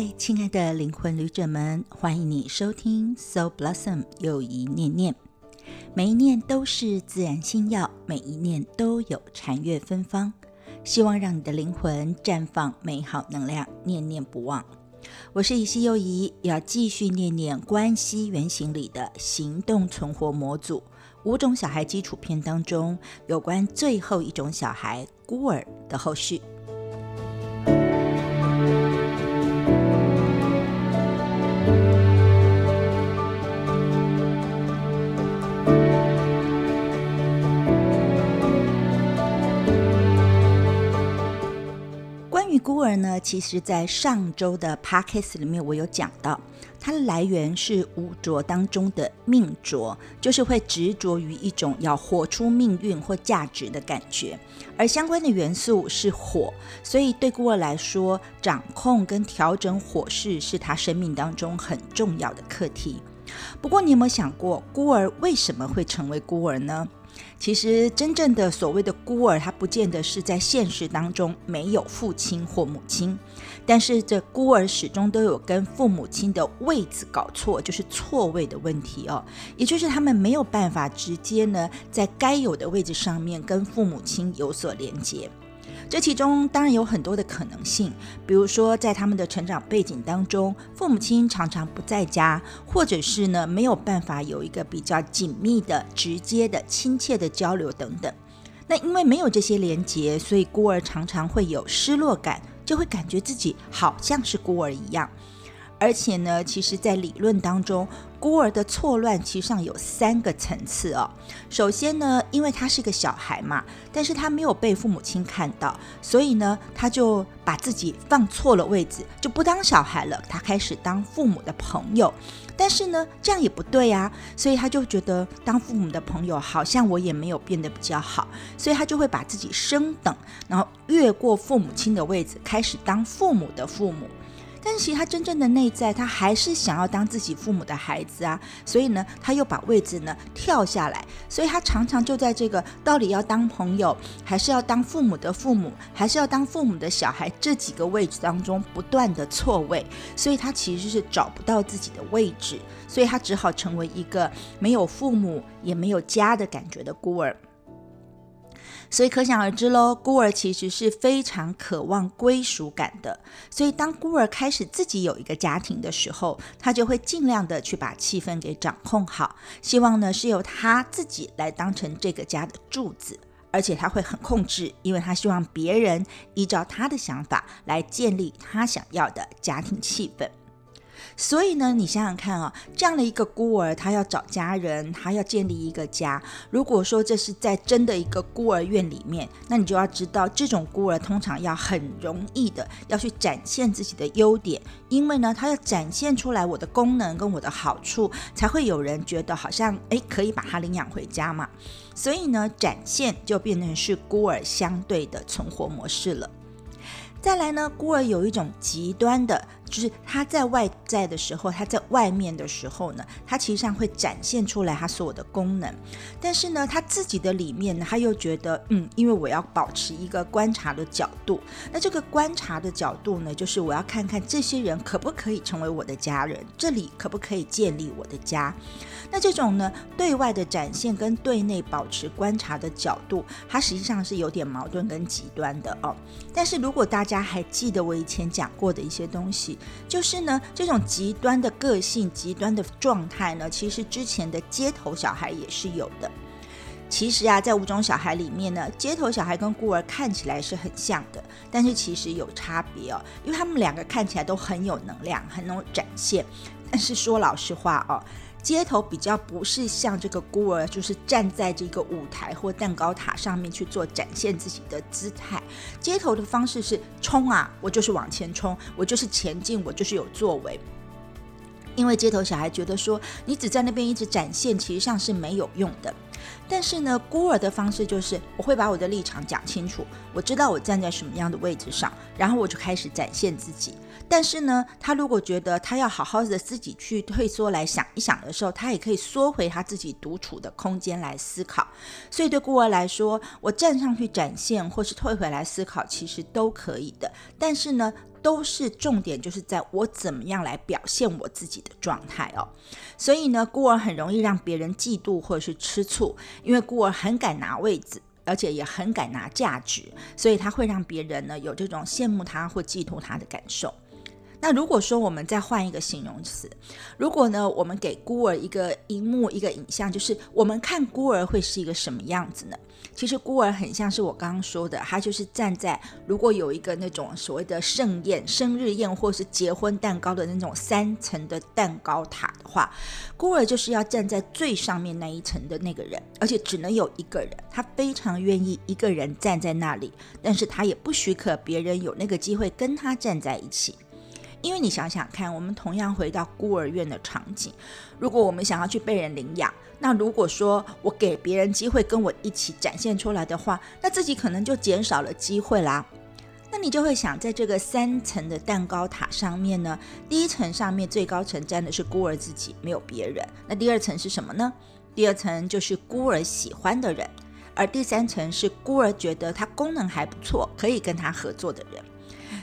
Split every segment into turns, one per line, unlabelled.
嗨，亲爱的灵魂旅者们，欢迎你收听 Soul Blossom 又一念念。每一念都是自然心药，每一念都有禅悦芬芳。希望让你的灵魂绽放美好能量，念念不忘。我是以西又怡，要继续念念关系原型里的行动存活模组五种小孩基础篇当中有关最后一种小孩孤儿的后续。儿呢，其实，在上周的 podcast 里面，我有讲到，它的来源是五浊当中的命浊，就是会执着于一种要活出命运或价值的感觉，而相关的元素是火，所以对孤儿来说，掌控跟调整火势是他生命当中很重要的课题。不过，你有没有想过，孤儿为什么会成为孤儿呢？其实，真正的所谓的孤儿，他不见得是在现实当中没有父亲或母亲，但是这孤儿始终都有跟父母亲的位置搞错，就是错位的问题哦，也就是他们没有办法直接呢在该有的位置上面跟父母亲有所连接。这其中当然有很多的可能性，比如说在他们的成长背景当中，父母亲常常不在家，或者是呢没有办法有一个比较紧密的、直接的、亲切的交流等等。那因为没有这些连结，所以孤儿常常会有失落感，就会感觉自己好像是孤儿一样。而且呢，其实，在理论当中，孤儿的错乱其实上有三个层次哦。首先呢，因为他是个小孩嘛，但是他没有被父母亲看到，所以呢，他就把自己放错了位置，就不当小孩了，他开始当父母的朋友。但是呢，这样也不对啊，所以他就觉得当父母的朋友好像我也没有变得比较好，所以他就会把自己升等，然后越过父母亲的位置，开始当父母的父母。但是其实他真正的内在，他还是想要当自己父母的孩子啊，所以呢，他又把位置呢跳下来，所以他常常就在这个到底要当朋友，还是要当父母的父母，还是要当父母的小孩这几个位置当中不断的错位，所以他其实是找不到自己的位置，所以他只好成为一个没有父母也没有家的感觉的孤儿。所以可想而知喽，孤儿其实是非常渴望归属感的。所以当孤儿开始自己有一个家庭的时候，他就会尽量的去把气氛给掌控好，希望呢是由他自己来当成这个家的柱子，而且他会很控制，因为他希望别人依照他的想法来建立他想要的家庭气氛。所以呢，你想想看啊，这样的一个孤儿，他要找家人，他要建立一个家。如果说这是在真的一个孤儿院里面，那你就要知道，这种孤儿通常要很容易的要去展现自己的优点，因为呢，他要展现出来我的功能跟我的好处，才会有人觉得好像诶可以把他领养回家嘛。所以呢，展现就变成是孤儿相对的存活模式了。再来呢，孤儿有一种极端的。就是他在外在的时候，他在外面的时候呢，他其实上会展现出来他所有的功能，但是呢，他自己的里面呢，他又觉得，嗯，因为我要保持一个观察的角度，那这个观察的角度呢，就是我要看看这些人可不可以成为我的家人，这里可不可以建立我的家。那这种呢，对外的展现跟对内保持观察的角度，它实际上是有点矛盾跟极端的哦。但是如果大家还记得我以前讲过的一些东西，就是呢，这种极端的个性、极端的状态呢，其实之前的街头小孩也是有的。其实啊，在五种小孩里面呢，街头小孩跟孤儿看起来是很像的，但是其实有差别哦，因为他们两个看起来都很有能量，很能展现。但是说老实话哦。街头比较不是像这个孤儿，就是站在这个舞台或蛋糕塔上面去做展现自己的姿态。街头的方式是冲啊，我就是往前冲，我就是前进，我就是有作为。因为街头小孩觉得说，你只在那边一直展现，其实上是没有用的。但是呢，孤儿的方式就是，我会把我的立场讲清楚，我知道我站在什么样的位置上，然后我就开始展现自己。但是呢，他如果觉得他要好好的自己去退缩来想一想的时候，他也可以缩回他自己独处的空间来思考。所以对孤儿来说，我站上去展现，或是退回来思考，其实都可以的。但是呢，都是重点，就是在我怎么样来表现我自己的状态哦。所以呢，孤儿很容易让别人嫉妒或者是吃醋，因为孤儿很敢拿位子，而且也很敢拿价值，所以他会让别人呢有这种羡慕他或嫉妒他的感受。那如果说我们再换一个形容词，如果呢我们给孤儿一个荧幕一个影像，就是我们看孤儿会是一个什么样子呢？其实孤儿很像是我刚刚说的，他就是站在如果有一个那种所谓的盛宴、生日宴或是结婚蛋糕的那种三层的蛋糕塔的话，孤儿就是要站在最上面那一层的那个人，而且只能有一个人，他非常愿意一个人站在那里，但是他也不许可别人有那个机会跟他站在一起。因为你想想看，我们同样回到孤儿院的场景，如果我们想要去被人领养，那如果说我给别人机会跟我一起展现出来的话，那自己可能就减少了机会啦。那你就会想，在这个三层的蛋糕塔上面呢，第一层上面最高层站的是孤儿自己，没有别人。那第二层是什么呢？第二层就是孤儿喜欢的人，而第三层是孤儿觉得他功能还不错，可以跟他合作的人。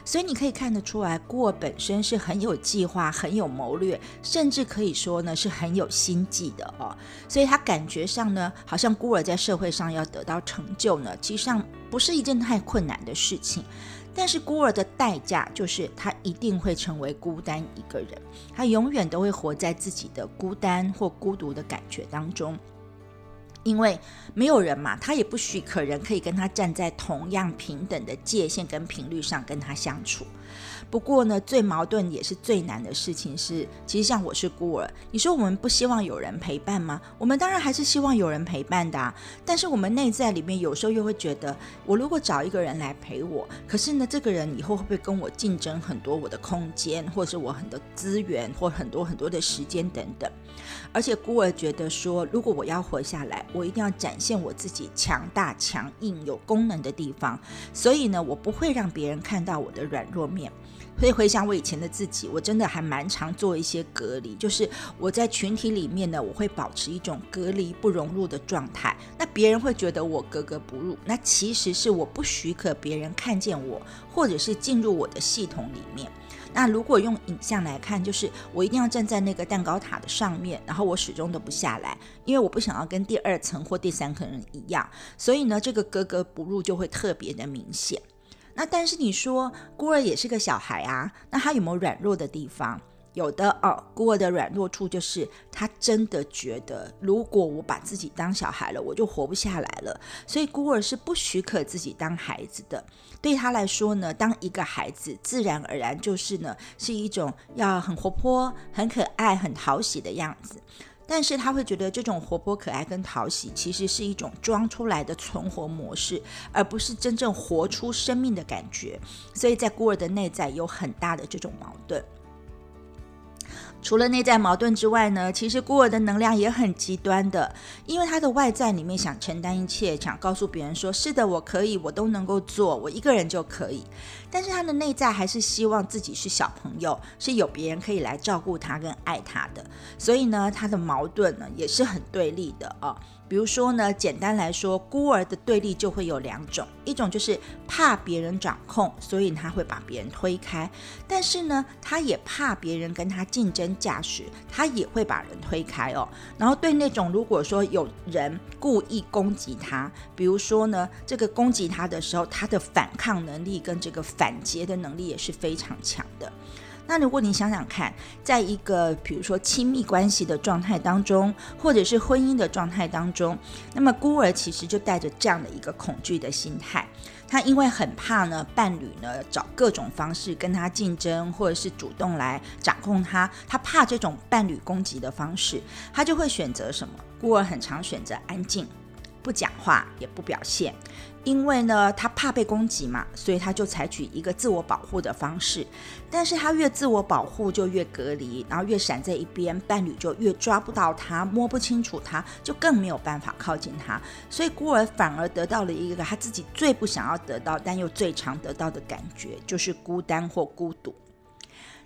所以你可以看得出来，孤儿本身是很有计划、很有谋略，甚至可以说呢是很有心计的哦。所以他感觉上呢，好像孤儿在社会上要得到成就呢，其实上不是一件太困难的事情。但是孤儿的代价就是他一定会成为孤单一个人，他永远都会活在自己的孤单或孤独的感觉当中。因为没有人嘛，他也不许可人可以跟他站在同样平等的界限跟频率上跟他相处。不过呢，最矛盾也是最难的事情是，其实像我是孤儿，你说我们不希望有人陪伴吗？我们当然还是希望有人陪伴的。但是我们内在里面有时候又会觉得，我如果找一个人来陪我，可是呢，这个人以后会不会跟我竞争很多我的空间，或者是我很多资源，或很多很多的时间等等？而且孤儿觉得说，如果我要活下来，我一定要展现我自己强大、强硬、有功能的地方。所以呢，我不会让别人看到我的软弱面。所以回想我以前的自己，我真的还蛮常做一些隔离，就是我在群体里面呢，我会保持一种隔离不融入的状态。那别人会觉得我格格不入，那其实是我不许可别人看见我，或者是进入我的系统里面。那如果用影像来看，就是我一定要站在那个蛋糕塔的上面，然后我始终都不下来，因为我不想要跟第二层或第三层人一样，所以呢，这个格格不入就会特别的明显。那但是你说孤儿也是个小孩啊，那他有没有软弱的地方？有的哦，孤儿的软弱处就是他真的觉得，如果我把自己当小孩了，我就活不下来了。所以孤儿是不许可自己当孩子的。对他来说呢，当一个孩子，自然而然就是呢，是一种要很活泼、很可爱、很讨喜的样子。但是他会觉得这种活泼可爱跟讨喜，其实是一种装出来的存活模式，而不是真正活出生命的感觉。所以在孤儿的内在有很大的这种矛盾。除了内在矛盾之外呢，其实孤儿的能量也很极端的，因为他的外在里面想承担一切，想告诉别人说是的，我可以，我都能够做，我一个人就可以。但是他的内在还是希望自己是小朋友，是有别人可以来照顾他跟爱他的。所以呢，他的矛盾呢也是很对立的啊。比如说呢，简单来说，孤儿的对立就会有两种，一种就是怕别人掌控，所以他会把别人推开；但是呢，他也怕别人跟他竞争驾驶，他也会把人推开哦。然后对那种如果说有人故意攻击他，比如说呢，这个攻击他的时候，他的反抗能力跟这个反击的能力也是非常强的。那如果你想想看，在一个比如说亲密关系的状态当中，或者是婚姻的状态当中，那么孤儿其实就带着这样的一个恐惧的心态，他因为很怕呢，伴侣呢找各种方式跟他竞争，或者是主动来掌控他，他怕这种伴侣攻击的方式，他就会选择什么？孤儿很常选择安静，不讲话，也不表现。因为呢，他怕被攻击嘛，所以他就采取一个自我保护的方式。但是他越自我保护，就越隔离，然后越闪在一边，伴侣就越抓不到他，摸不清楚他，就更没有办法靠近他。所以孤儿反而得到了一个他自己最不想要得到，但又最常得到的感觉，就是孤单或孤独。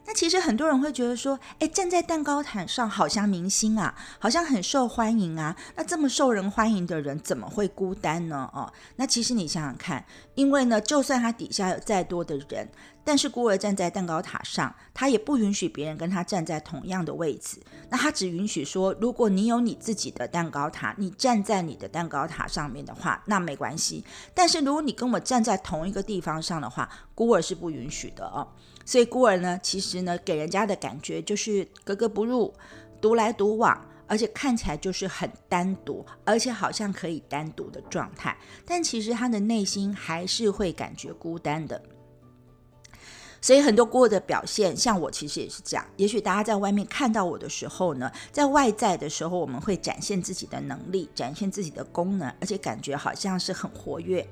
那其实很多人会觉得说，哎，站在蛋糕毯上好像明星啊，好像很受欢迎啊。那这么受人欢迎的人，怎么会孤单呢？哦，那其实你想想看，因为呢，就算他底下有再多的人，但是孤儿站在蛋糕塔上，他也不允许别人跟他站在同样的位置。那他只允许说，如果你有你自己的蛋糕塔，你站在你的蛋糕塔上面的话，那没关系。但是如果你跟我站在同一个地方上的话，孤儿是不允许的哦。所以孤儿呢，其实呢，给人家的感觉就是格格不入，独来独往。而且看起来就是很单独，而且好像可以单独的状态，但其实他的内心还是会感觉孤单的。所以很多孤儿的表现，像我其实也是这样。也许大家在外面看到我的时候呢，在外在的时候，我们会展现自己的能力，展现自己的功能，而且感觉好像是很活跃。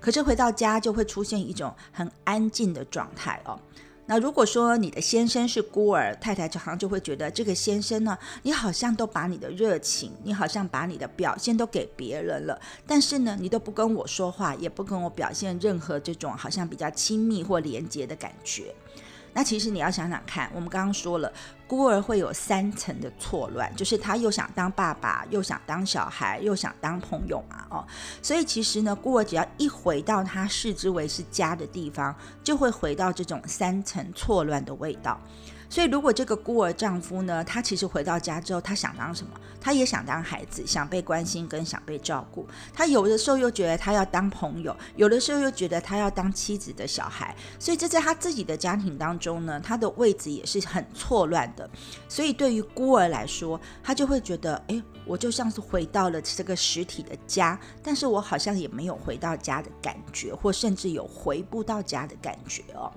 可是回到家就会出现一种很安静的状态哦。那如果说你的先生是孤儿，太太常常就会觉得这个先生呢，你好像都把你的热情，你好像把你的表现都给别人了，但是呢，你都不跟我说话，也不跟我表现任何这种好像比较亲密或连接的感觉。那其实你要想想看，我们刚刚说了，孤儿会有三层的错乱，就是他又想当爸爸，又想当小孩，又想当朋友嘛，哦，所以其实呢，孤儿只要一回到他视之为是家的地方，就会回到这种三层错乱的味道。所以，如果这个孤儿丈夫呢，他其实回到家之后，他想当什么？他也想当孩子，想被关心跟想被照顾。他有的时候又觉得他要当朋友，有的时候又觉得他要当妻子的小孩。所以这在他自己的家庭当中呢，他的位置也是很错乱的。所以对于孤儿来说，他就会觉得，哎，我就像是回到了这个实体的家，但是我好像也没有回到家的感觉，或甚至有回不到家的感觉哦。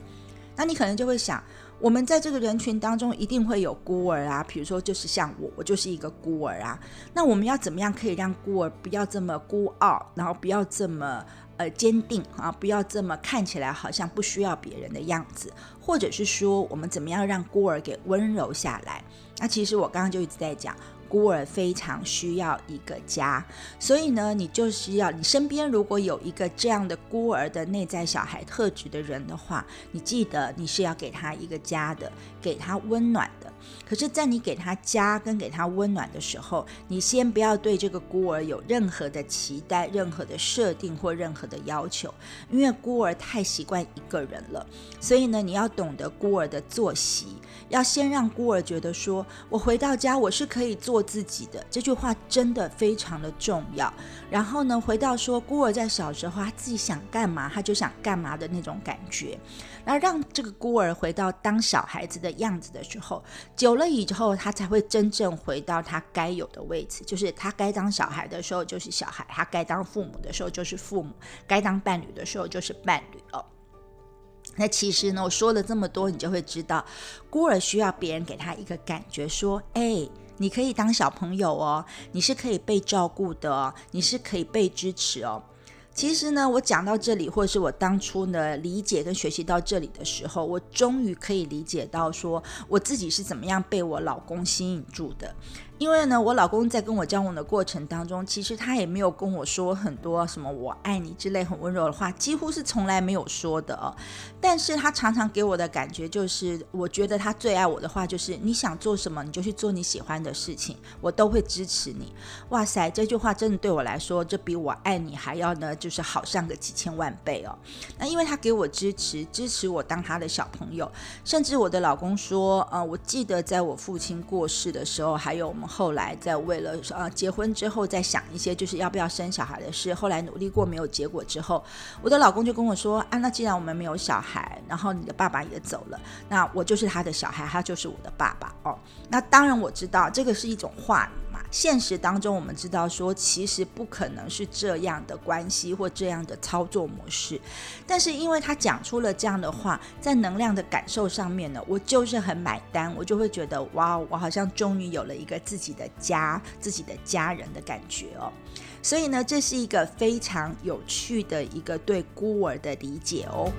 那你可能就会想。我们在这个人群当中一定会有孤儿啊，比如说就是像我，我就是一个孤儿啊。那我们要怎么样可以让孤儿不要这么孤傲，然后不要这么呃坚定啊，不要这么看起来好像不需要别人的样子，或者是说我们怎么样让孤儿给温柔下来？那其实我刚刚就一直在讲。孤儿非常需要一个家，所以呢，你就需要你身边如果有一个这样的孤儿的内在小孩特质的人的话，你记得你是要给他一个家的，给他温暖的。可是，在你给他家跟给他温暖的时候，你先不要对这个孤儿有任何的期待、任何的设定或任何的要求，因为孤儿太习惯一个人了。所以呢，你要懂得孤儿的作息，要先让孤儿觉得说：“我回到家，我是可以做自己的。”这句话真的非常的重要。然后呢，回到说孤儿在小时候他自己想干嘛他就想干嘛的那种感觉，那让这个孤儿回到当小孩子的样子的时候。久了以后，他才会真正回到他该有的位置，就是他该当小孩的时候就是小孩，他该当父母的时候就是父母，该当伴侣的时候就是伴侣哦。那其实呢，我说了这么多，你就会知道，孤儿需要别人给他一个感觉，说：“哎，你可以当小朋友哦，你是可以被照顾的哦，你是可以被支持哦。”其实呢，我讲到这里，或者是我当初呢理解跟学习到这里的时候，我终于可以理解到，说我自己是怎么样被我老公吸引住的。因为呢，我老公在跟我交往的过程当中，其实他也没有跟我说很多什么“我爱你”之类很温柔的话，几乎是从来没有说的哦。但是他常常给我的感觉就是，我觉得他最爱我的话就是：你想做什么，你就去做你喜欢的事情，我都会支持你。哇塞，这句话真的对我来说，这比我爱你还要呢，就是好上个几千万倍哦。那因为他给我支持，支持我当他的小朋友，甚至我的老公说，呃，我记得在我父亲过世的时候，还有我们。后来在为了呃结婚之后再想一些就是要不要生小孩的事，后来努力过没有结果之后，我的老公就跟我说啊，那既然我们没有小孩，然后你的爸爸也走了，那我就是他的小孩，他就是我的爸爸哦。那当然我知道这个是一种话语，现实当中我们知道说其实不可能是这样的关系或这样的操作模式，但是因为他讲出了这样的话，在能量的感受上面呢，我就是很买单，我就会觉得哇，我好像终于有了一个自。己的家，自己的家人的感觉哦，所以呢，这是一个非常有趣的一个对孤儿的理解哦。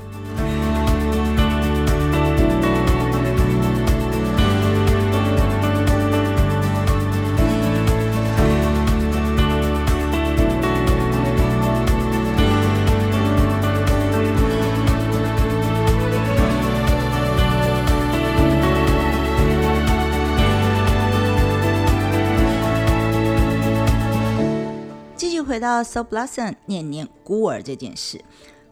回到 So Blossom 念念孤儿这件事，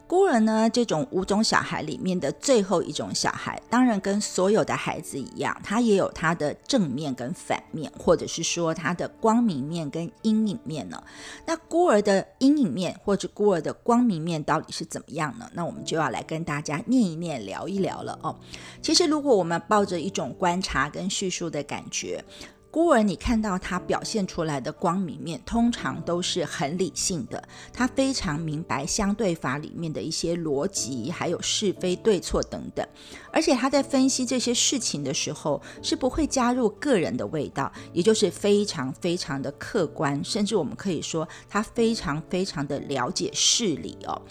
孤儿呢，这种五种小孩里面的最后一种小孩，当然跟所有的孩子一样，他也有他的正面跟反面，或者是说他的光明面跟阴影面呢。那孤儿的阴影面或者孤儿的光明面到底是怎么样呢？那我们就要来跟大家念一念、聊一聊了哦。其实，如果我们抱着一种观察跟叙述的感觉。孤儿，你看到他表现出来的光明面，通常都是很理性的。他非常明白相对法里面的一些逻辑，还有是非对错等等。而且他在分析这些事情的时候，是不会加入个人的味道，也就是非常非常的客观，甚至我们可以说他非常非常的了解事理哦。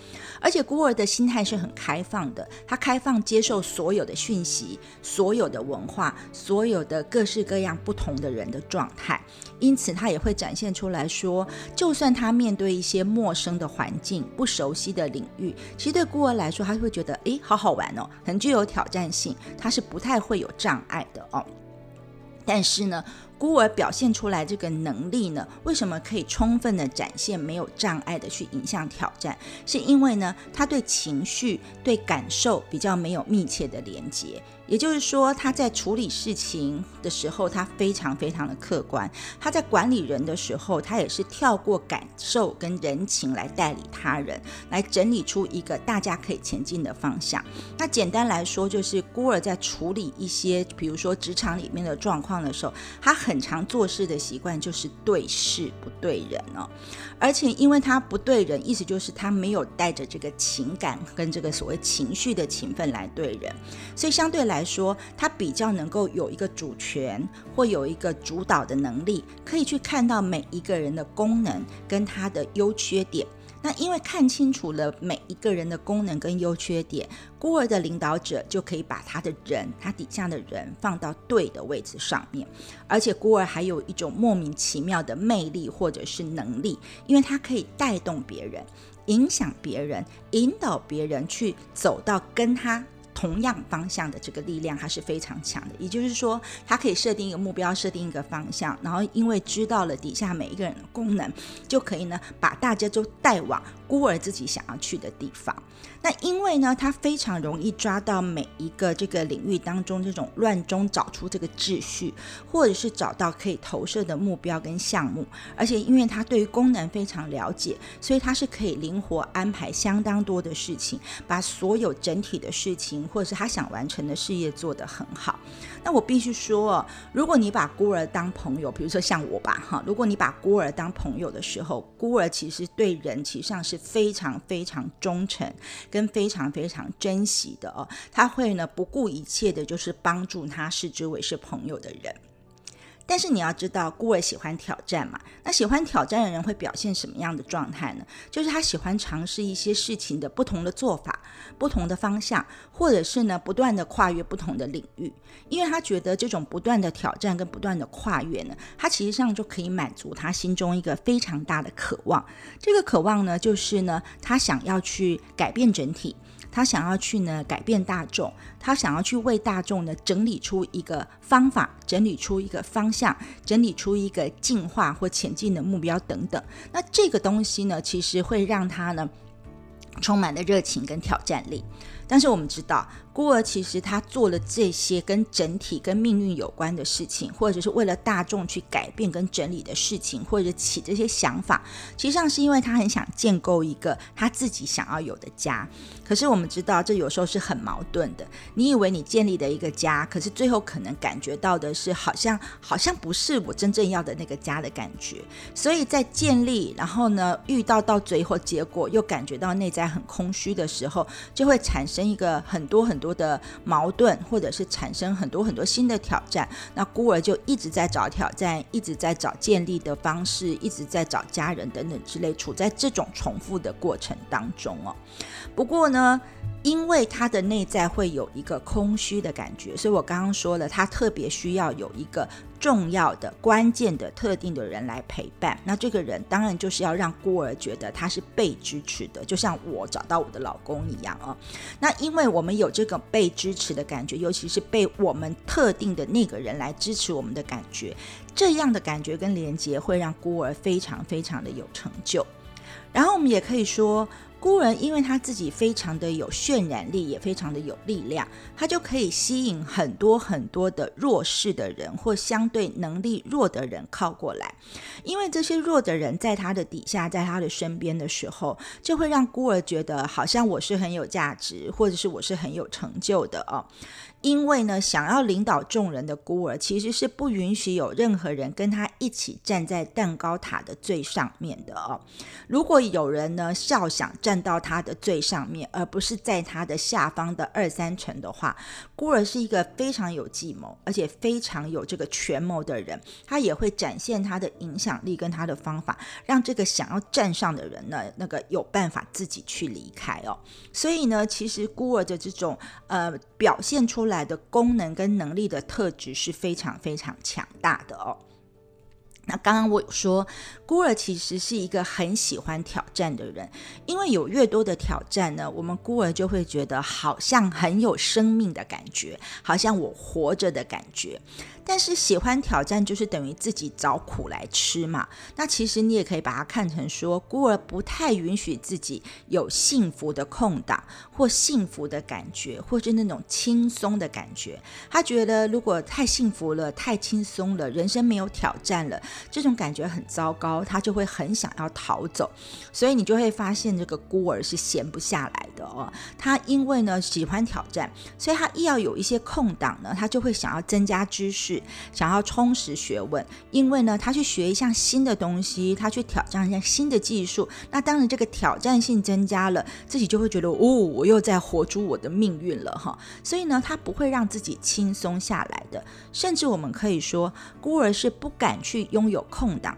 而且孤儿的心态是很开放的，他开放接受所有的讯息、所有的文化、所有的各式各样不同的。的人的状态，因此他也会展现出来说，就算他面对一些陌生的环境、不熟悉的领域，其实对孤儿来说，他会觉得诶，好好玩哦，很具有挑战性，他是不太会有障碍的哦。但是呢，孤儿表现出来这个能力呢，为什么可以充分的展现没有障碍的去迎向挑战？是因为呢，他对情绪、对感受比较没有密切的连接。也就是说，他在处理事情的时候，他非常非常的客观；他在管理人的时候，他也是跳过感受跟人情来代理他人，来整理出一个大家可以前进的方向。那简单来说，就是孤儿在处理一些，比如说职场里面的状况的时候，他很常做事的习惯就是对事不对人哦。而且，因为他不对人，意思就是他没有带着这个情感跟这个所谓情绪的情分来对人，所以相对来来说，他比较能够有一个主权或有一个主导的能力，可以去看到每一个人的功能跟他的优缺点。那因为看清楚了每一个人的功能跟优缺点，孤儿的领导者就可以把他的人，他底下的人放到对的位置上面。而且孤儿还有一种莫名其妙的魅力或者是能力，因为他可以带动别人，影响别人，引导别人去走到跟他。同样方向的这个力量，它是非常强的。也就是说，它可以设定一个目标，设定一个方向，然后因为知道了底下每一个人的功能，就可以呢把大家都带往孤儿自己想要去的地方。那因为呢，他非常容易抓到每一个这个领域当中这种乱中找出这个秩序，或者是找到可以投射的目标跟项目。而且因为他对于功能非常了解，所以他是可以灵活安排相当多的事情，把所有整体的事情。或者是他想完成的事业做得很好，那我必须说，如果你把孤儿当朋友，比如说像我吧，哈，如果你把孤儿当朋友的时候，孤儿其实对人其实上是非常非常忠诚，跟非常非常珍惜的哦，他会呢不顾一切的，就是帮助他视之为是朋友的人。但是你要知道，孤儿喜欢挑战嘛？那喜欢挑战的人会表现什么样的状态呢？就是他喜欢尝试一些事情的不同的做法、不同的方向，或者是呢不断的跨越不同的领域，因为他觉得这种不断的挑战跟不断的跨越呢，他其实上就可以满足他心中一个非常大的渴望。这个渴望呢，就是呢他想要去改变整体。他想要去呢改变大众，他想要去为大众呢整理出一个方法，整理出一个方向，整理出一个进化或前进的目标等等。那这个东西呢，其实会让他呢充满了热情跟挑战力。但是我们知道，孤儿其实他做了这些跟整体、跟命运有关的事情，或者是为了大众去改变跟整理的事情，或者起这些想法，实际上是因为他很想建构一个他自己想要有的家。可是我们知道，这有时候是很矛盾的。你以为你建立的一个家，可是最后可能感觉到的是，好像好像不是我真正要的那个家的感觉。所以在建立，然后呢，遇到到最后结果又感觉到内在很空虚的时候，就会产生。生一个很多很多的矛盾，或者是产生很多很多新的挑战，那孤儿就一直在找挑战，一直在找建立的方式，一直在找家人等等之类，处在这种重复的过程当中哦。不过呢。因为他的内在会有一个空虚的感觉，所以我刚刚说了，他特别需要有一个重要的、关键的、特定的人来陪伴。那这个人当然就是要让孤儿觉得他是被支持的，就像我找到我的老公一样啊。那因为我们有这个被支持的感觉，尤其是被我们特定的那个人来支持我们的感觉，这样的感觉跟连接会让孤儿非常非常的有成就。然后我们也可以说，孤儿因为他自己非常的有渲染力，也非常的有力量，他就可以吸引很多很多的弱势的人或相对能力弱的人靠过来。因为这些弱的人在他的底下，在他的身边的时候，就会让孤儿觉得好像我是很有价值，或者是我是很有成就的哦。因为呢，想要领导众人的孤儿，其实是不允许有任何人跟他一起站在蛋糕塔的最上面的哦。如果有人呢笑想站到他的最上面，而不是在他的下方的二三层的话，孤儿是一个非常有计谋，而且非常有这个权谋的人。他也会展现他的影响力跟他的方法，让这个想要站上的人呢，那个有办法自己去离开哦。所以呢，其实孤儿的这种呃表现出来。来的功能跟能力的特质是非常非常强大的哦。那刚刚我有说，孤儿其实是一个很喜欢挑战的人，因为有越多的挑战呢，我们孤儿就会觉得好像很有生命的感觉，好像我活着的感觉。但是喜欢挑战就是等于自己找苦来吃嘛。那其实你也可以把它看成说，孤儿不太允许自己有幸福的空档，或幸福的感觉，或是那种轻松的感觉。他觉得如果太幸福了、太轻松了，人生没有挑战了，这种感觉很糟糕，他就会很想要逃走。所以你就会发现，这个孤儿是闲不下来的哦。他因为呢喜欢挑战，所以他一要有一些空档呢，他就会想要增加知识。想要充实学问，因为呢，他去学一项新的东西，他去挑战一项新的技术，那当然这个挑战性增加了，自己就会觉得哦，我又在活出我的命运了哈。所以呢，他不会让自己轻松下来的，甚至我们可以说，孤儿是不敢去拥有空档。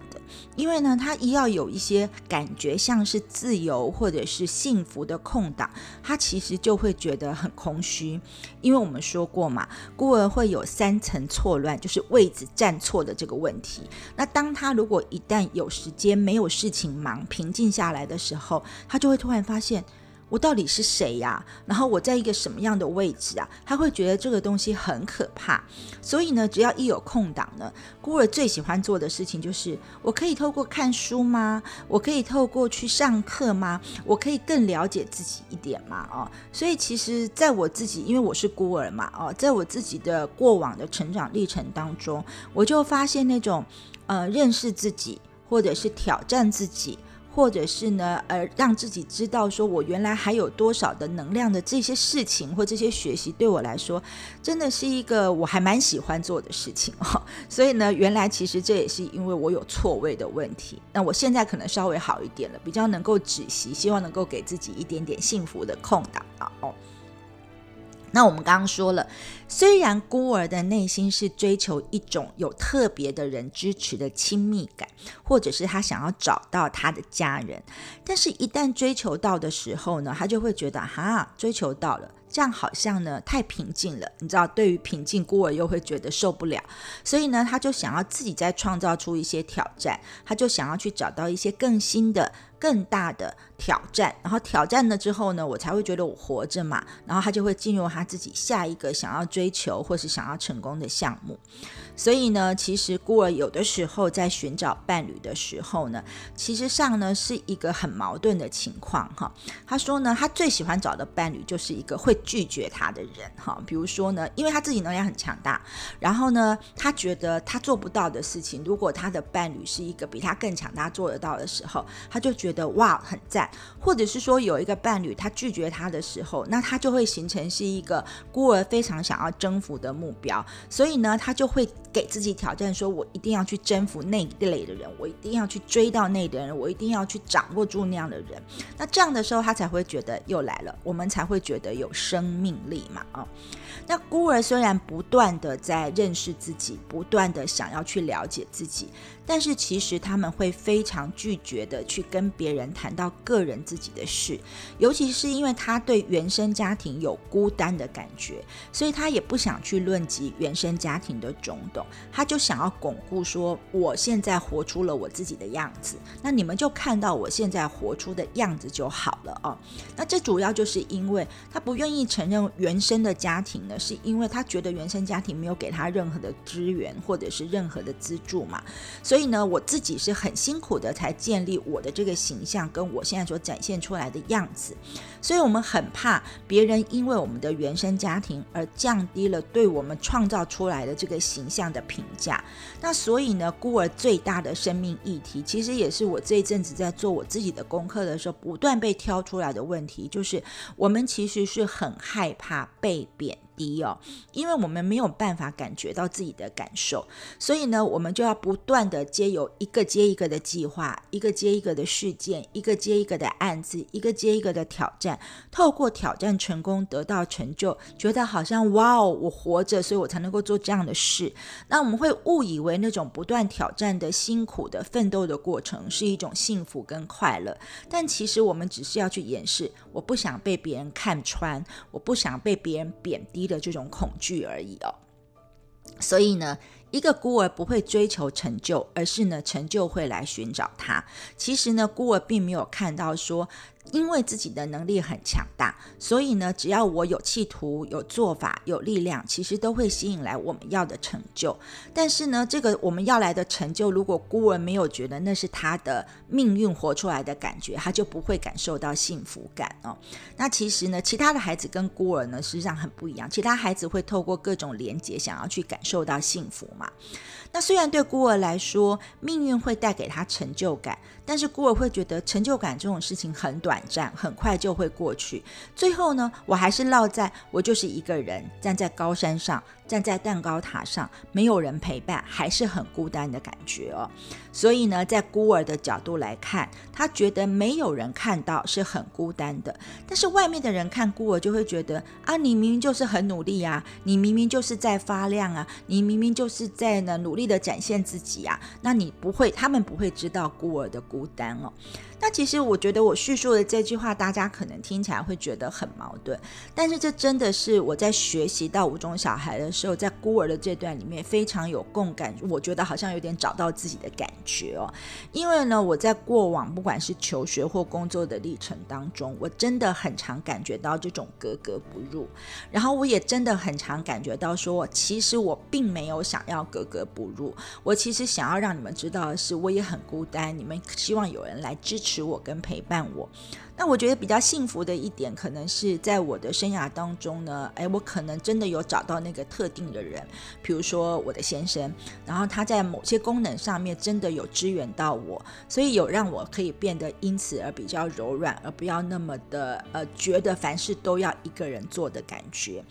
因为呢，他一要有一些感觉像是自由或者是幸福的空档，他其实就会觉得很空虚。因为我们说过嘛，孤儿会有三层错乱，就是位置站错的这个问题。那当他如果一旦有时间没有事情忙，平静下来的时候，他就会突然发现。我到底是谁呀？然后我在一个什么样的位置啊？他会觉得这个东西很可怕。所以呢，只要一有空档呢，孤儿最喜欢做的事情就是：我可以透过看书吗？我可以透过去上课吗？我可以更了解自己一点吗？哦，所以其实在我自己，因为我是孤儿嘛，哦，在我自己的过往的成长历程当中，我就发现那种呃认识自己，或者是挑战自己。或者是呢，呃，让自己知道说我原来还有多少的能量的这些事情或这些学习，对我来说真的是一个我还蛮喜欢做的事情 哦。所以呢，原来其实这也是因为我有错位的问题。那我现在可能稍微好一点了，比较能够止息，希望能够给自己一点点幸福的空档啊哦。那我们刚刚说了，虽然孤儿的内心是追求一种有特别的人支持的亲密感，或者是他想要找到他的家人，但是，一旦追求到的时候呢，他就会觉得，哈，追求到了。这样好像呢太平静了，你知道，对于平静孤儿又会觉得受不了，所以呢，他就想要自己再创造出一些挑战，他就想要去找到一些更新的、更大的挑战，然后挑战了之后呢，我才会觉得我活着嘛，然后他就会进入他自己下一个想要追求或是想要成功的项目。所以呢，其实孤儿有的时候在寻找伴侣的时候呢，其实上呢是一个很矛盾的情况哈。他说呢，他最喜欢找的伴侣就是一个会拒绝他的人哈。比如说呢，因为他自己能量很强大，然后呢，他觉得他做不到的事情，如果他的伴侣是一个比他更强大做得到的时候，他就觉得哇很赞。或者是说有一个伴侣他拒绝他的时候，那他就会形成是一个孤儿非常想要征服的目标，所以呢，他就会。给自己挑战，说我一定要去征服那一类的人，我一定要去追到那的人，我一定要去掌握住那样的人。那这样的时候，他才会觉得又来了，我们才会觉得有生命力嘛啊。那孤儿虽然不断的在认识自己，不断的想要去了解自己，但是其实他们会非常拒绝的去跟别人谈到个人自己的事，尤其是因为他对原生家庭有孤单的感觉，所以他也不想去论及原生家庭的种种。他就想要巩固说，我现在活出了我自己的样子，那你们就看到我现在活出的样子就好了哦。那这主要就是因为他不愿意承认原生的家庭呢，是因为他觉得原生家庭没有给他任何的资源或者是任何的资助嘛。所以所以呢，我自己是很辛苦的才建立我的这个形象，跟我现在所展现出来的样子。所以我们很怕别人因为我们的原生家庭而降低了对我们创造出来的这个形象的评价。那所以呢，孤儿最大的生命议题，其实也是我这一阵子在做我自己的功课的时候，不断被挑出来的问题，就是我们其实是很害怕被贬。低哦，因为我们没有办法感觉到自己的感受，所以呢，我们就要不断的接有一个接一个的计划，一个接一个的事件，一个接一个的案子，一个接一个的挑战。透过挑战成功得到成就，觉得好像哇哦，我活着，所以我才能够做这样的事。那我们会误以为那种不断挑战的辛苦的奋斗的过程是一种幸福跟快乐，但其实我们只是要去掩饰，我不想被别人看穿，我不想被别人贬低。的这种恐惧而已哦，所以呢，一个孤儿不会追求成就，而是呢，成就会来寻找他。其实呢，孤儿并没有看到说。因为自己的能力很强大，所以呢，只要我有企图、有做法、有力量，其实都会吸引来我们要的成就。但是呢，这个我们要来的成就，如果孤儿没有觉得那是他的命运活出来的感觉，他就不会感受到幸福感哦。那其实呢，其他的孩子跟孤儿呢，实际上很不一样。其他孩子会透过各种连接，想要去感受到幸福嘛。那虽然对孤儿来说，命运会带给他成就感，但是孤儿会觉得成就感这种事情很短。短暂，很快就会过去。最后呢，我还是落在我就是一个人站在高山上。站在蛋糕塔上，没有人陪伴，还是很孤单的感觉哦。所以呢，在孤儿的角度来看，他觉得没有人看到是很孤单的。但是外面的人看孤儿，就会觉得啊，你明明就是很努力啊，你明明就是在发亮啊，你明明就是在呢努力的展现自己啊。那你不会，他们不会知道孤儿的孤单哦。那其实我觉得我叙述的这句话，大家可能听起来会觉得很矛盾，但是这真的是我在学习到五种小孩的。时候在孤儿的这段里面非常有共感，我觉得好像有点找到自己的感觉哦。因为呢，我在过往不管是求学或工作的历程当中，我真的很常感觉到这种格格不入。然后我也真的很常感觉到说，其实我并没有想要格格不入，我其实想要让你们知道的是，我也很孤单，你们希望有人来支持我跟陪伴我。那我觉得比较幸福的一点，可能是在我的生涯当中呢，哎，我可能真的有找到那个特定的人，比如说我的先生，然后他在某些功能上面真的有支援到我，所以有让我可以变得因此而比较柔软，而不要那么的呃觉得凡事都要一个人做的感觉。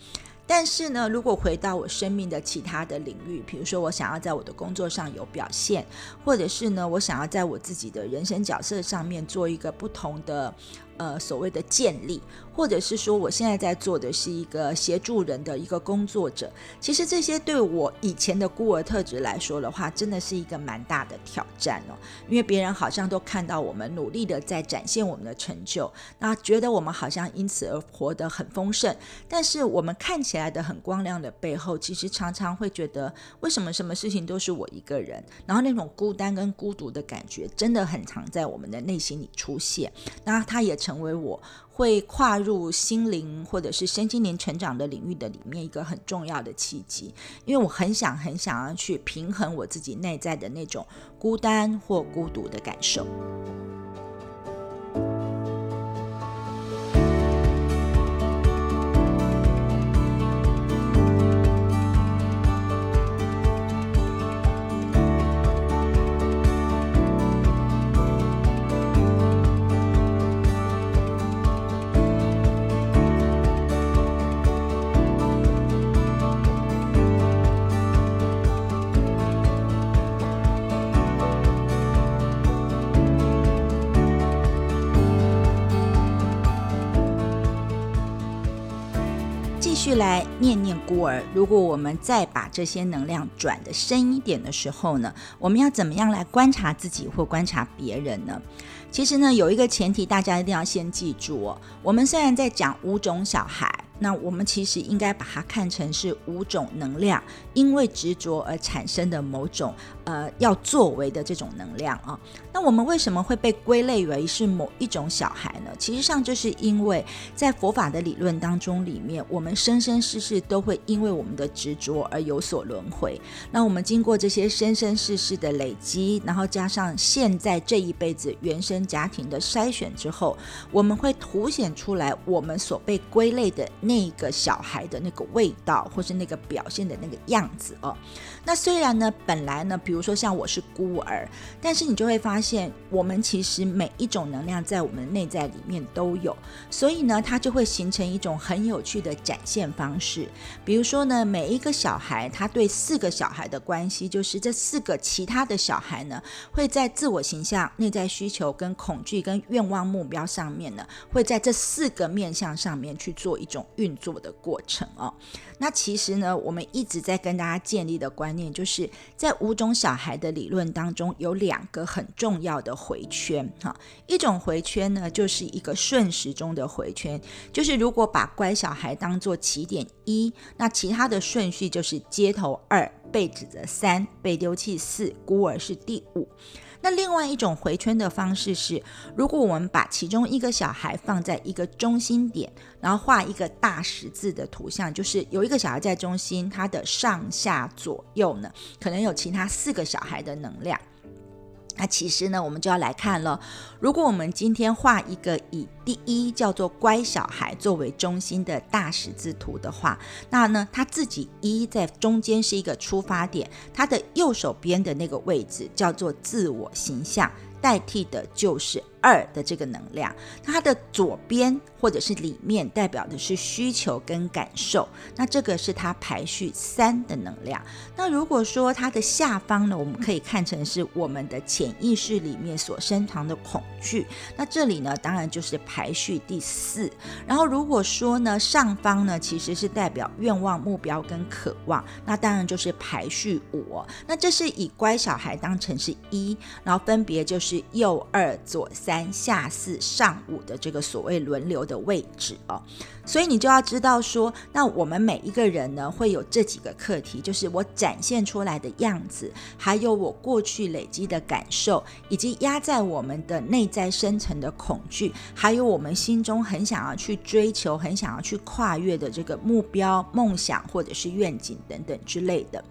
但是呢，如果回到我生命的其他的领域，比如说我想要在我的工作上有表现，或者是呢，我想要在我自己的人生角色上面做一个不同的。呃，所谓的建立，或者是说，我现在在做的是一个协助人的一个工作者。其实这些对我以前的孤儿特质来说的话，真的是一个蛮大的挑战哦。因为别人好像都看到我们努力的在展现我们的成就，那觉得我们好像因此而活得很丰盛。但是我们看起来的很光亮的背后，其实常常会觉得，为什么什么事情都是我一个人？然后那种孤单跟孤独的感觉，真的很常在我们的内心里出现。那他也。成为我会跨入心灵或者是身心灵成长的领域的里面一个很重要的契机，因为我很想很想要去平衡我自己内在的那种孤单或孤独的感受。来念念孤儿。如果我们再把这些能量转的深一点的时候呢，我们要怎么样来观察自己或观察别人呢？其实呢，有一个前提，大家一定要先记住哦。我们虽然在讲五种小孩，那我们其实应该把它看成是五种能量，因为执着而产生的某种呃要作为的这种能量啊。那我们为什么会被归类为是某一种小孩呢？其实上就是因为在佛法的理论当中，里面我们生生世世都会因为我们的执着而有所轮回。那我们经过这些生生世世的累积，然后加上现在这一辈子原生家庭的筛选之后，我们会凸显出来我们所被归类的那个小孩的那个味道，或是那个表现的那个样子哦。那虽然呢，本来呢，比如说像我是孤儿，但是你就会发现，我们其实每一种能量在我们内在里面都有，所以呢，它就会形成一种很有趣的展现方式。比如说呢，每一个小孩他对四个小孩的关系，就是这四个其他的小孩呢，会在自我形象、内在需求、跟恐惧、跟愿望目标上面呢，会在这四个面向上面去做一种运作的过程哦。那其实呢，我们一直在跟大家建立的观念，就是在五种小孩的理论当中，有两个很重要的回圈哈。一种回圈呢，就是一个顺时钟的回圈，就是如果把乖小孩当做起点一，那其他的顺序就是接头二、被指责三、被丢弃四、孤儿是第五。那另外一种回圈的方式是，如果我们把其中一个小孩放在一个中心点，然后画一个大十字的图像，就是有一个小孩在中心，他的上下左右呢，可能有其他四个小孩的能量。那其实呢，我们就要来看了。如果我们今天画一个以第一叫做乖小孩作为中心的大十字图的话，那呢，他自己一在中间是一个出发点，他的右手边的那个位置叫做自我形象，代替的就是。二的这个能量，它的左边或者是里面代表的是需求跟感受，那这个是它排序三的能量。那如果说它的下方呢，我们可以看成是我们的潜意识里面所深藏的恐惧，那这里呢，当然就是排序第四。然后如果说呢，上方呢其实是代表愿望、目标跟渴望，那当然就是排序五。那这是以乖小孩当成是一，然后分别就是右二、左三。三下四上五的这个所谓轮流的位置哦，所以你就要知道说，那我们每一个人呢，会有这几个课题，就是我展现出来的样子，还有我过去累积的感受，以及压在我们的内在深层的恐惧，还有我们心中很想要去追求、很想要去跨越的这个目标、梦想或者是愿景等等之类的。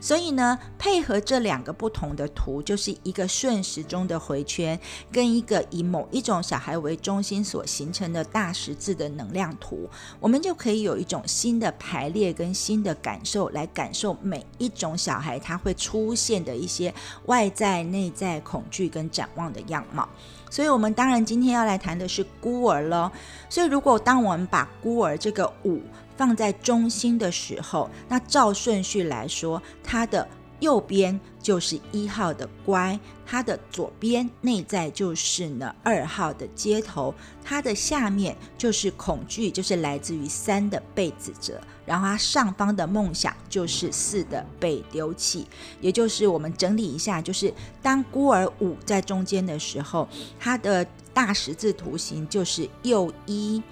所以呢，配合这两个不同的图，就是一个顺时钟的回圈，跟一个以某一种小孩为中心所形成的大十字的能量图，我们就可以有一种新的排列跟新的感受，来感受每一种小孩他会出现的一些外在、内在恐惧跟展望的样貌。所以，我们当然今天要来谈的是孤儿了。所以，如果当我们把孤儿这个五。放在中心的时候，那照顺序来说，它的右边就是一号的乖，它的左边内在就是呢二号的接头，它的下面就是恐惧，就是来自于三的被指责，然后它上方的梦想就是四的被丢弃，也就是我们整理一下，就是当孤儿五在中间的时候，它的大十字图形就是右一。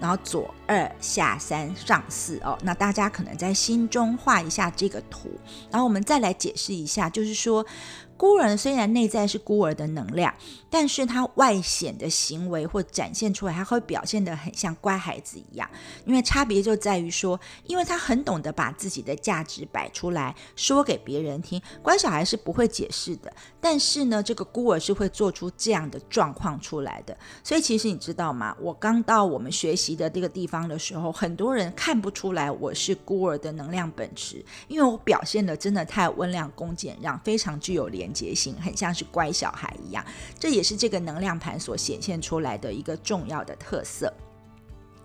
然后左二下三上四哦，那大家可能在心中画一下这个图，然后我们再来解释一下，就是说。孤儿虽然内在是孤儿的能量，但是他外显的行为或展现出来，他会表现得很像乖孩子一样。因为差别就在于说，因为他很懂得把自己的价值摆出来说给别人听。乖小孩是不会解释的，但是呢，这个孤儿是会做出这样的状况出来的。所以其实你知道吗？我刚到我们学习的这个地方的时候，很多人看不出来我是孤儿的能量本质，因为我表现的真的太温良恭俭让，非常具有连。连接性很像是乖小孩一样，这也是这个能量盘所显现出来的一个重要的特色。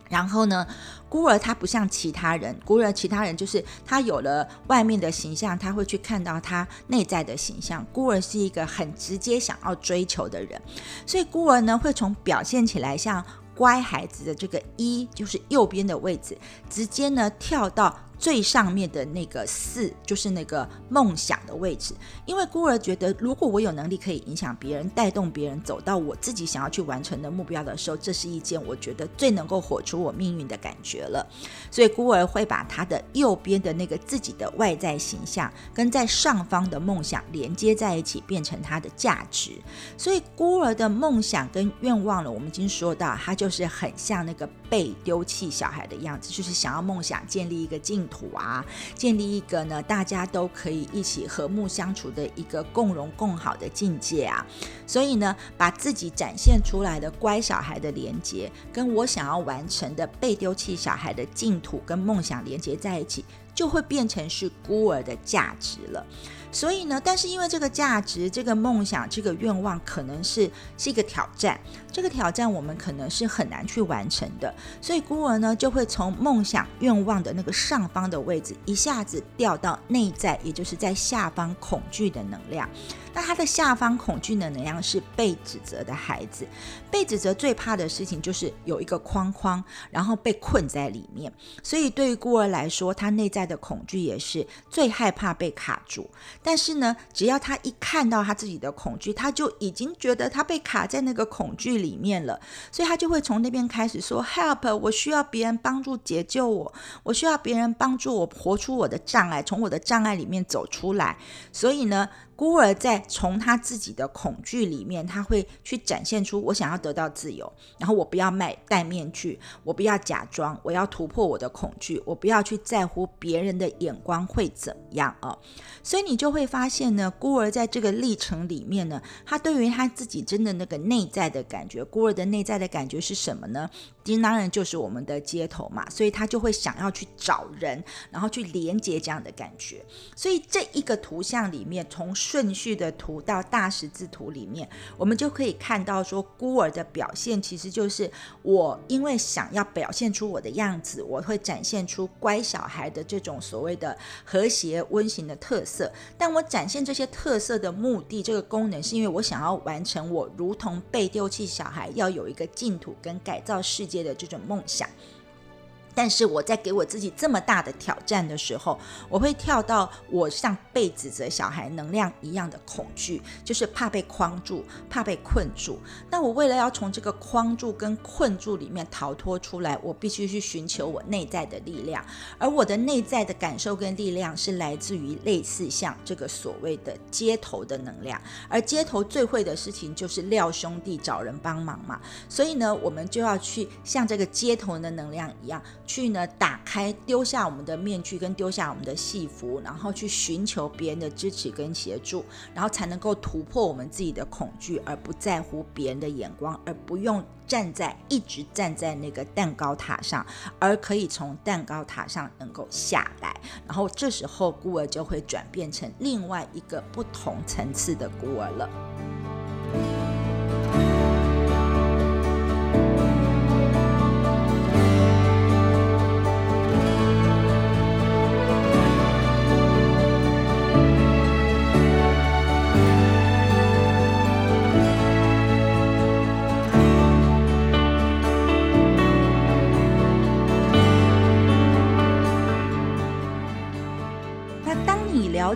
然后呢，孤儿他不像其他人，孤儿其他人就是他有了外面的形象，他会去看到他内在的形象。孤儿是一个很直接想要追求的人，所以孤儿呢会从表现起来像乖孩子的这个一，就是右边的位置，直接呢跳到。最上面的那个四，就是那个梦想的位置。因为孤儿觉得，如果我有能力可以影响别人、带动别人走到我自己想要去完成的目标的时候，这是一件我觉得最能够活出我命运的感觉了。所以孤儿会把他的右边的那个自己的外在形象，跟在上方的梦想连接在一起，变成他的价值。所以孤儿的梦想跟愿望了，我们已经说到，他就是很像那个被丢弃小孩的样子，就是想要梦想建立一个净土啊，建立一个呢大家都可以一起和睦相处的一个共荣共好的境界啊。所以呢，把自己展现出来的乖小孩的连接，跟我想要完成的被丢弃小孩的净土跟梦想连接在一起，就会变成是孤儿的价值了。所以呢，但是因为这个价值、这个梦想、这个愿望，可能是是一个挑战。这个挑战我们可能是很难去完成的，所以孤儿呢就会从梦想、愿望的那个上方的位置，一下子掉到内在，也就是在下方恐惧的能量。那他的下方恐惧的能量是被指责的孩子，被指责最怕的事情就是有一个框框，然后被困在里面。所以对于孤儿来说，他内在的恐惧也是最害怕被卡住。但是呢，只要他一看到他自己的恐惧，他就已经觉得他被卡在那个恐惧里面了，所以他就会从那边开始说：“Help！我需要别人帮助解救我，我需要别人帮助我活出我的障碍，从我的障碍里面走出来。”所以呢。孤儿在从他自己的恐惧里面，他会去展现出我想要得到自由，然后我不要卖戴面具，我不要假装，我要突破我的恐惧，我不要去在乎别人的眼光会怎样啊？所以你就会发现呢，孤儿在这个历程里面呢，他对于他自己真的那个内在的感觉，孤儿的内在的感觉是什么呢？当然就是我们的街头嘛，所以他就会想要去找人，然后去连接这样的感觉。所以这一个图像里面，从顺序的图到大十字图里面，我们就可以看到说，孤儿的表现其实就是我因为想要表现出我的样子，我会展现出乖小孩的这种所谓的和谐温馨的特色。但我展现这些特色的目的，这个功能是因为我想要完成我如同被丢弃小孩要有一个净土跟改造世界。的这种梦想。但是我在给我自己这么大的挑战的时候，我会跳到我像被指责小孩能量一样的恐惧，就是怕被框住，怕被困住。那我为了要从这个框住跟困住里面逃脱出来，我必须去寻求我内在的力量。而我的内在的感受跟力量是来自于类似像这个所谓的街头的能量。而街头最会的事情就是廖兄弟找人帮忙嘛。所以呢，我们就要去像这个街头的能量一样。去呢，打开，丢下我们的面具，跟丢下我们的戏服，然后去寻求别人的支持跟协助，然后才能够突破我们自己的恐惧，而不在乎别人的眼光，而不用站在一直站在那个蛋糕塔上，而可以从蛋糕塔上能够下来，然后这时候孤儿就会转变成另外一个不同层次的孤儿了。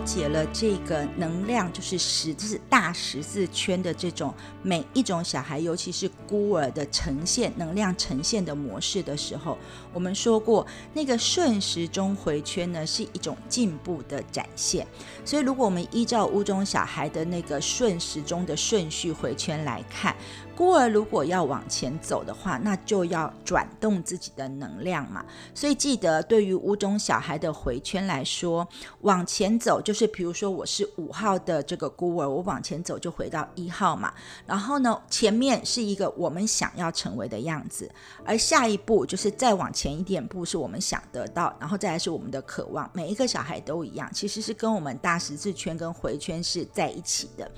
解了这个能量，就是十字大十字圈的这种每一种小孩，尤其是孤儿的呈现能量呈现的模式的时候，我们说过，那个顺时钟回圈呢是一种进步的展现。所以，如果我们依照屋中小孩的那个顺时钟的顺序回圈来看。孤儿如果要往前走的话，那就要转动自己的能量嘛。所以记得，对于五种小孩的回圈来说，往前走就是，比如说我是五号的这个孤儿，我往前走就回到一号嘛。然后呢，前面是一个我们想要成为的样子，而下一步就是再往前一点步，是我们想得到，然后再来是我们的渴望。每一个小孩都一样，其实是跟我们大十字圈跟回圈是在一起的，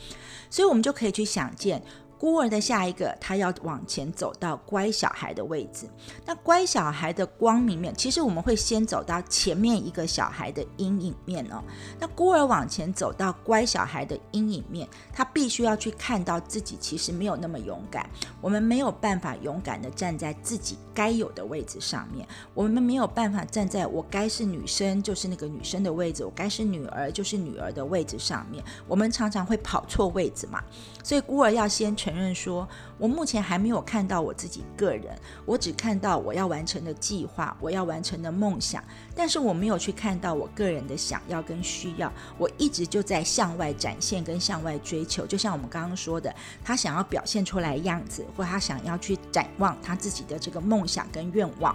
所以我们就可以去想见。孤儿的下一个，他要往前走到乖小孩的位置。那乖小孩的光明面，其实我们会先走到前面一个小孩的阴影面哦。那孤儿往前走到乖小孩的阴影面，他必须要去看到自己其实没有那么勇敢。我们没有办法勇敢的站在自己该有的位置上面，我们没有办法站在我该是女生就是那个女生的位置，我该是女儿就是女儿的位置上面。我们常常会跑错位置嘛，所以孤儿要先。承认说，我目前还没有看到我自己个人，我只看到我要完成的计划，我要完成的梦想，但是我没有去看到我个人的想要跟需要。我一直就在向外展现跟向外追求，就像我们刚刚说的，他想要表现出来样子，或他想要去展望他自己的这个梦想跟愿望，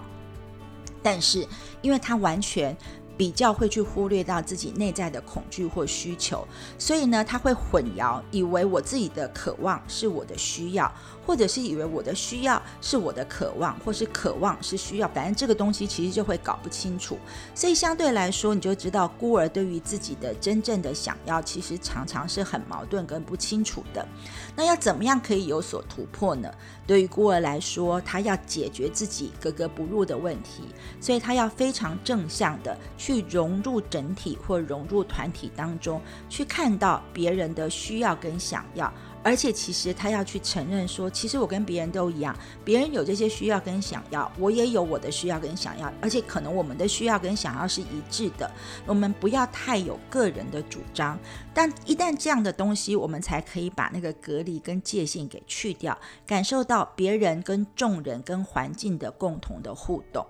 但是因为他完全。比较会去忽略到自己内在的恐惧或需求，所以呢，他会混淆，以为我自己的渴望是我的需要。或者是以为我的需要是我的渴望，或是渴望是需要，反正这个东西其实就会搞不清楚。所以相对来说，你就知道孤儿对于自己的真正的想要，其实常常是很矛盾跟不清楚的。那要怎么样可以有所突破呢？对于孤儿来说，他要解决自己格格不入的问题，所以他要非常正向的去融入整体或融入团体当中，去看到别人的需要跟想要。而且其实他要去承认说，其实我跟别人都一样，别人有这些需要跟想要，我也有我的需要跟想要，而且可能我们的需要跟想要是一致的。我们不要太有个人的主张，但一旦这样的东西，我们才可以把那个隔离跟界限给去掉，感受到别人跟众人跟环境的共同的互动。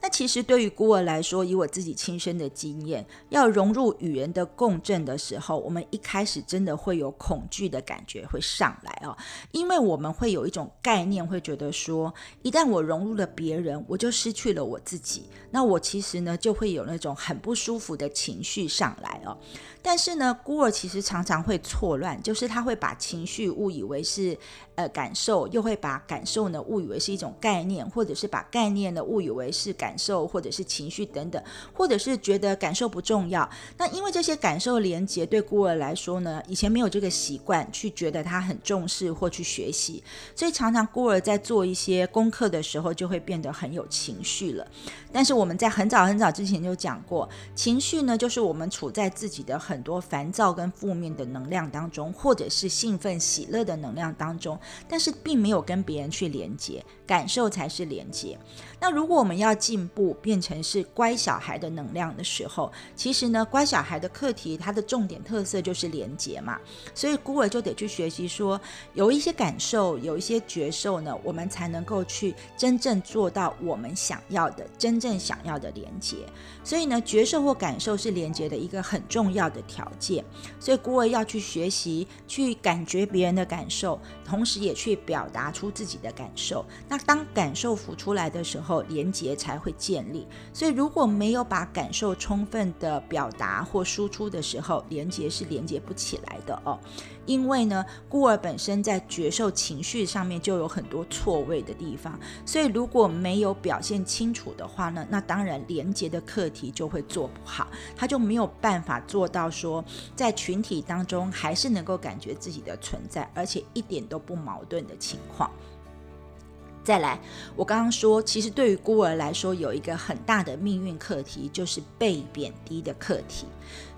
那其实对于孤儿来说，以我自己亲身的经验，要融入与人的共振的时候，我们一开始真的会有恐惧的感觉会上来哦，因为我们会有一种概念，会觉得说，一旦我融入了别人，我就失去了我自己，那我其实呢就会有那种很不舒服的情绪上来哦。但是呢，孤儿其实常常会错乱，就是他会把情绪误以为是呃感受，又会把感受呢误以为是一种概念，或者是把概念呢误以为是感受或者是情绪等等，或者是觉得感受不重要。那因为这些感受连接对孤儿来说呢，以前没有这个习惯去觉得他很重视或去学习，所以常常孤儿在做一些功课的时候就会变得很有情绪了。但是我们在很早很早之前就讲过，情绪呢就是我们处在自己的很。多烦躁跟负面的能量当中，或者是兴奋喜乐的能量当中，但是并没有跟别人去连接，感受才是连接。那如果我们要进步，变成是乖小孩的能量的时候，其实呢，乖小孩的课题它的重点特色就是连接嘛，所以孤儿就得去学习说，有一些感受，有一些觉受呢，我们才能够去真正做到我们想要的，真正想要的连接。所以呢，觉受或感受是连接的一个很重要的。条件，所以孤儿要去学习，去感觉别人的感受，同时也去表达出自己的感受。那当感受浮出来的时候，连结才会建立。所以如果没有把感受充分的表达或输出的时候，连结是连接不起来的哦。因为呢，孤儿本身在觉受情绪上面就有很多错位的地方，所以如果没有表现清楚的话呢，那当然连接的课题就会做不好，他就没有办法做到说在群体当中还是能够感觉自己的存在，而且一点都不矛盾的情况。再来，我刚刚说，其实对于孤儿来说，有一个很大的命运课题，就是被贬低的课题。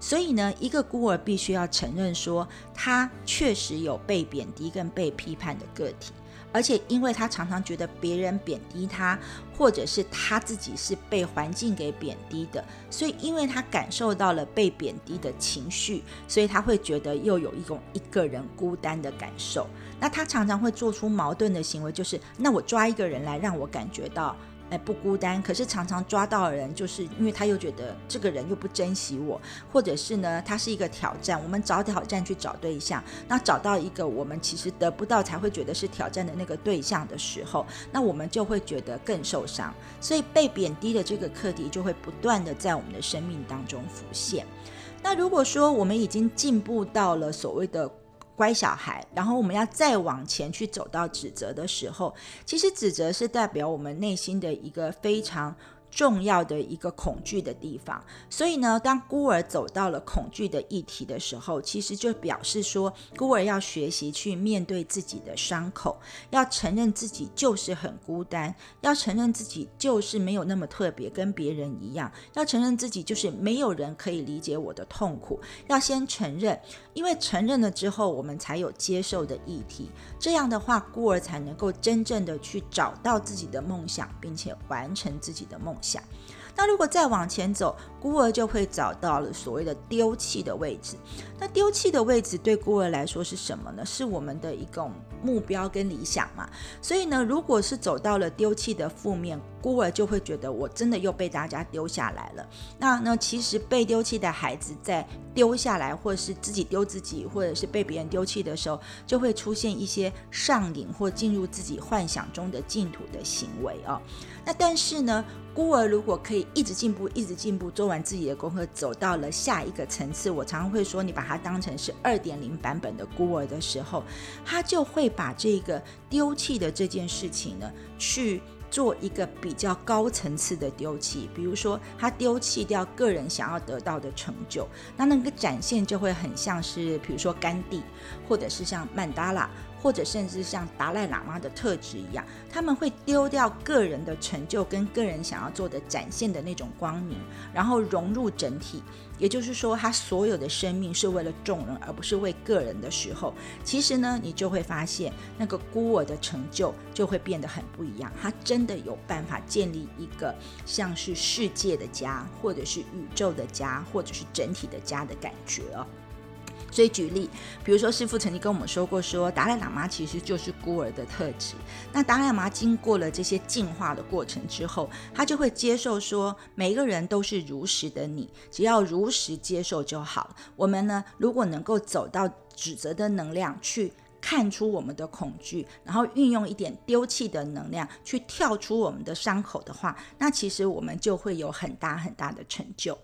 所以呢，一个孤儿必须要承认说，他确实有被贬低跟被批判的个体。而且，因为他常常觉得别人贬低他，或者是他自己是被环境给贬低的，所以因为他感受到了被贬低的情绪，所以他会觉得又有一种一个人孤单的感受。那他常常会做出矛盾的行为，就是那我抓一个人来让我感觉到。哎，不孤单，可是常常抓到的人，就是因为他又觉得这个人又不珍惜我，或者是呢，他是一个挑战。我们找挑战去找对象，那找到一个我们其实得不到才会觉得是挑战的那个对象的时候，那我们就会觉得更受伤。所以被贬低的这个课题就会不断的在我们的生命当中浮现。那如果说我们已经进步到了所谓的。乖小孩，然后我们要再往前去走到指责的时候，其实指责是代表我们内心的一个非常重要的一个恐惧的地方，所以呢，当孤儿走到了恐惧的议题的时候，其实就表示说，孤儿要学习去面对自己的伤口，要承认自己就是很孤单，要承认自己就是没有那么特别，跟别人一样，要承认自己就是没有人可以理解我的痛苦，要先承认，因为承认了之后，我们才有接受的议题，这样的话，孤儿才能够真正的去找到自己的梦想，并且完成自己的梦想。那如果再往前走，孤儿就会找到了所谓的丢弃的位置。那丢弃的位置对孤儿来说是什么呢？是我们的一个目标跟理想嘛。所以呢，如果是走到了丢弃的负面，孤儿就会觉得我真的又被大家丢下来了。那那其实被丢弃的孩子在丢下来，或者是自己丢自己，或者是被别人丢弃的时候，就会出现一些上瘾或进入自己幻想中的净土的行为哦。那但是呢，孤儿如果可以一直进步，一直进步，做完自己的功课，走到了下一个层次，我常常会说，你把它当成是二点零版本的孤儿的时候，他就会把这个丢弃的这件事情呢，去做一个比较高层次的丢弃。比如说，他丢弃掉个人想要得到的成就，那那个展现就会很像是，比如说甘地，或者是像曼达拉。或者甚至像达赖喇嘛的特质一样，他们会丢掉个人的成就跟个人想要做的展现的那种光明，然后融入整体。也就是说，他所有的生命是为了众人，而不是为个人的时候，其实呢，你就会发现那个孤儿的成就就会变得很不一样。他真的有办法建立一个像是世界的家，或者是宇宙的家，或者是整体的家的感觉哦。所以举例，比如说师傅曾经跟我们说过，说达赖喇嘛其实就是孤儿的特质。那达赖喇嘛经过了这些进化的过程之后，他就会接受说，每一个人都是如实的你，只要如实接受就好。我们呢，如果能够走到指责的能量，去看出我们的恐惧，然后运用一点丢弃的能量，去跳出我们的伤口的话，那其实我们就会有很大很大的成就。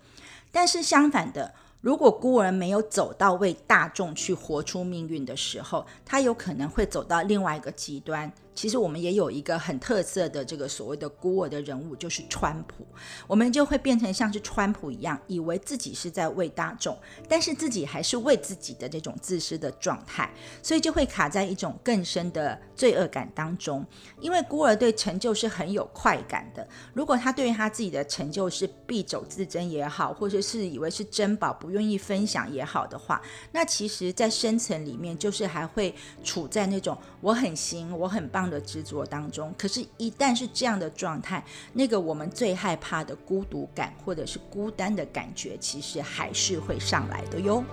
但是相反的。如果孤儿没有走到为大众去活出命运的时候，他有可能会走到另外一个极端。其实我们也有一个很特色的这个所谓的孤儿的人物，就是川普。我们就会变成像是川普一样，以为自己是在为大众，但是自己还是为自己的这种自私的状态，所以就会卡在一种更深的罪恶感当中。因为孤儿对成就是很有快感的，如果他对于他自己的成就是敝帚自珍也好，或者是以为是珍宝不愿意分享也好的话，那其实，在深层里面就是还会处在那种我很行，我很棒。的执着当中，可是，一旦是这样的状态，那个我们最害怕的孤独感或者是孤单的感觉，其实还是会上来的哟。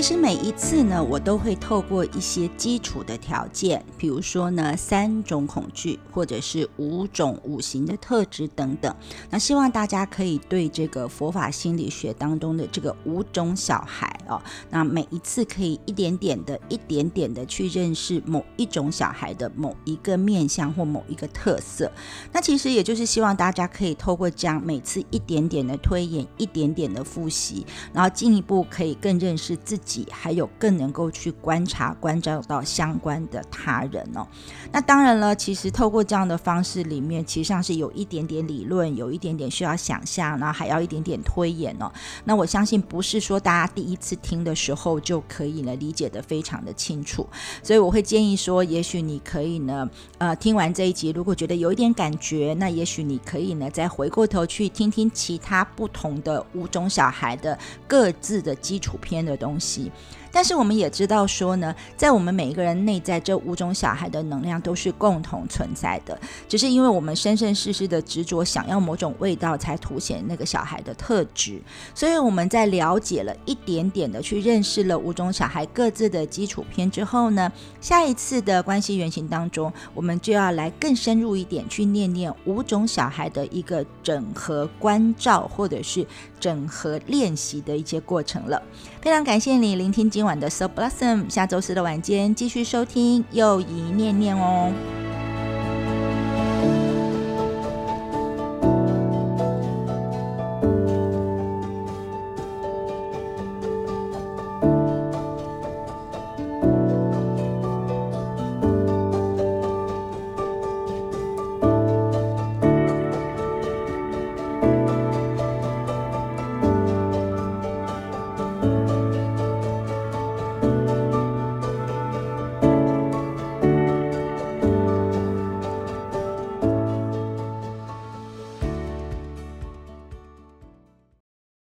其实每一次呢，我都会透过一些基础的条件，比如说呢，三种恐惧，或者是五种五行的特质等等。那希望大家可以对这个佛法心理学当中的这个五种小孩哦，那每一次可以一点点的、一点点的去认识某一种小孩的某一个面相或某一个特色。那其实也就是希望大家可以透过这样每次一点点的推演、一点点的复习，然后进一步可以更认识自己。还有更能够去观察、关照到相关的他人哦。那当然了，其实透过这样的方式里面，其实上是有一点点理论，有一点点需要想象，然后还要一点点推演哦。那我相信不是说大家第一次听的时候就可以呢理解的非常的清楚，所以我会建议说，也许你可以呢，呃，听完这一集，如果觉得有一点感觉，那也许你可以呢再回过头去听听其他不同的五种小孩的各自的基础篇的东西。嗯。但是我们也知道说呢，在我们每一个人内在这五种小孩的能量都是共同存在的，只是因为我们生生世世的执着，想要某种味道，才凸显那个小孩的特质。所以我们在了解了一点点的去认识了五种小孩各自的基础篇之后呢，下一次的关系原型当中，我们就要来更深入一点去念念五种小孩的一个整合关照，或者是整合练习的一些过程了。非常感谢你聆听今晚的 So Blossom，下周四的晚间继续收听又一念念哦。